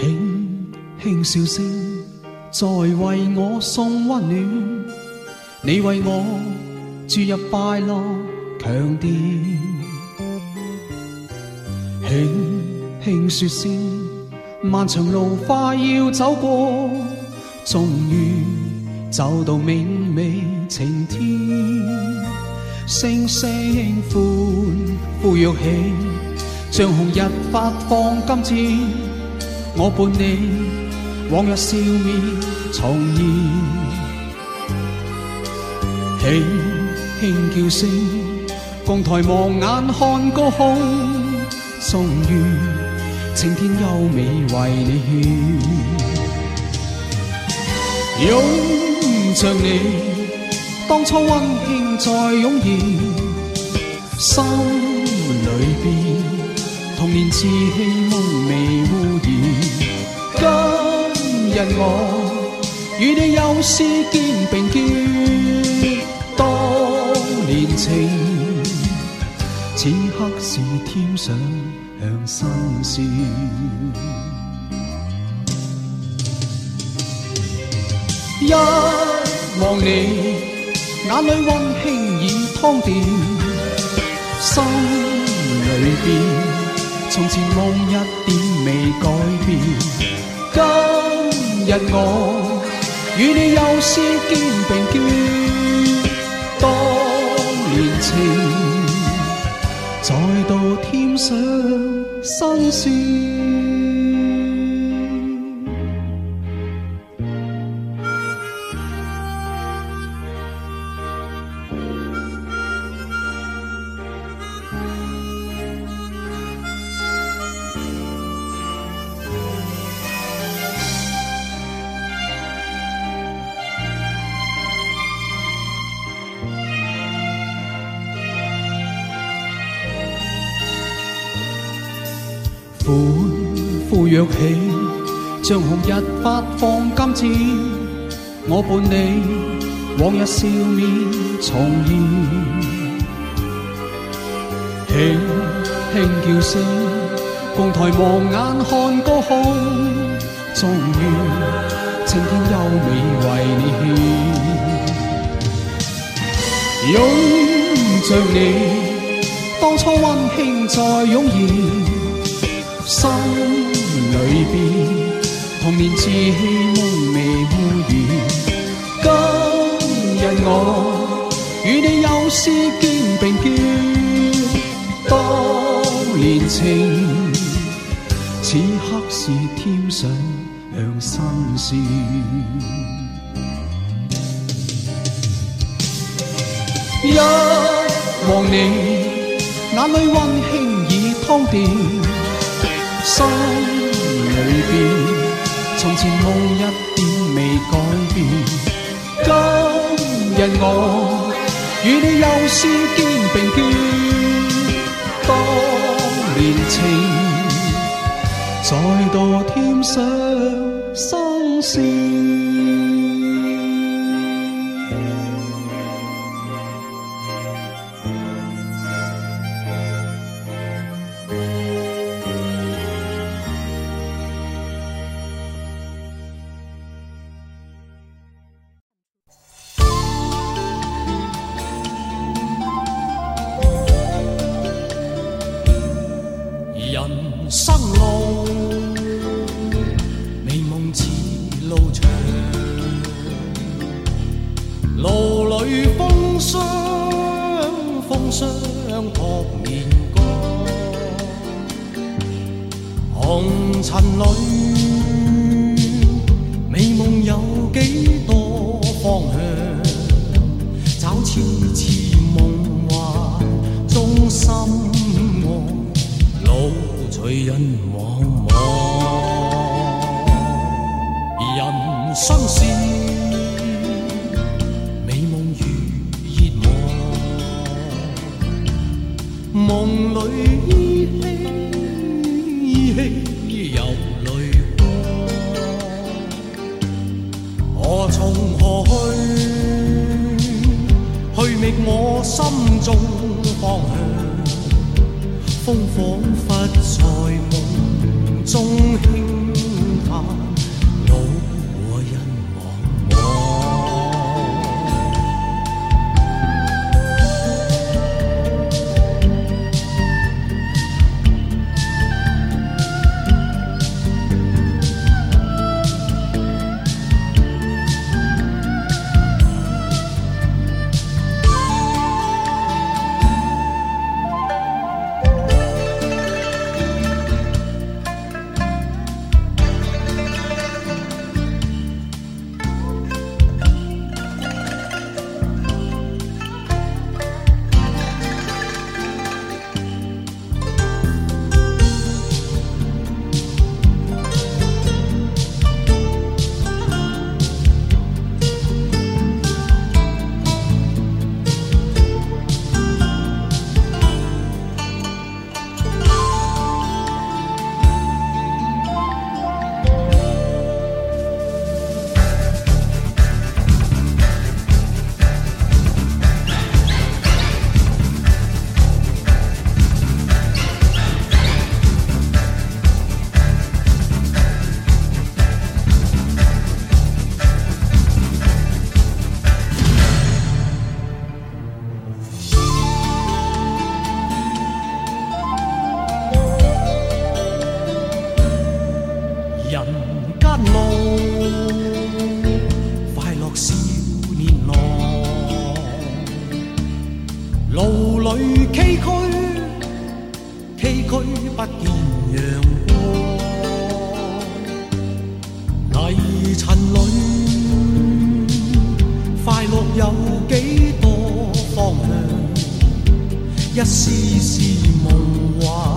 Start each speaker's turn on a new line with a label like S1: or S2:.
S1: 轻轻笑声，在为我送温暖。你为我注入快乐强电，轻轻说声，漫长路快要走过，终于走到明媚晴天。声声欢呼跃起，像红日发放金箭。我伴你，往日笑面重现，轻轻叫声，共抬望眼看高空，终于晴天优美为你献，拥着你，当初温馨再涌现，心里边。童年稚气梦未污染，今日我与你又是肩并肩，当年情，此刻是添上新鲜。一望你，眼里温馨已通电，心里边。从前梦一点未改变，今日我与你又是肩并肩，当年情再度添上心酸呼跃起，像红日发放金箭。我伴你，往日笑面重现。轻轻叫声，共抬望眼看高空。终于，晴天优美为你献。拥着你，当初温馨再涌现。心里边，童年稚气梦未污染。今日我与你又是肩并肩，当年情，此刻是添上新鲜。一望你，眼里温馨已通电。心里边，从前梦一点未改变。今日我与你又是肩并肩，当年情再度添上新鲜。
S2: 随风霜，风霜扑面干。红尘里，美梦有几多方向？找痴痴梦幻中，心安，路随人茫茫。人生是。我心中方向，风仿佛在人间路，快乐少年郎，路里崎岖，崎岖不见阳光，泥尘里，快乐有几多方向？一丝丝梦幻。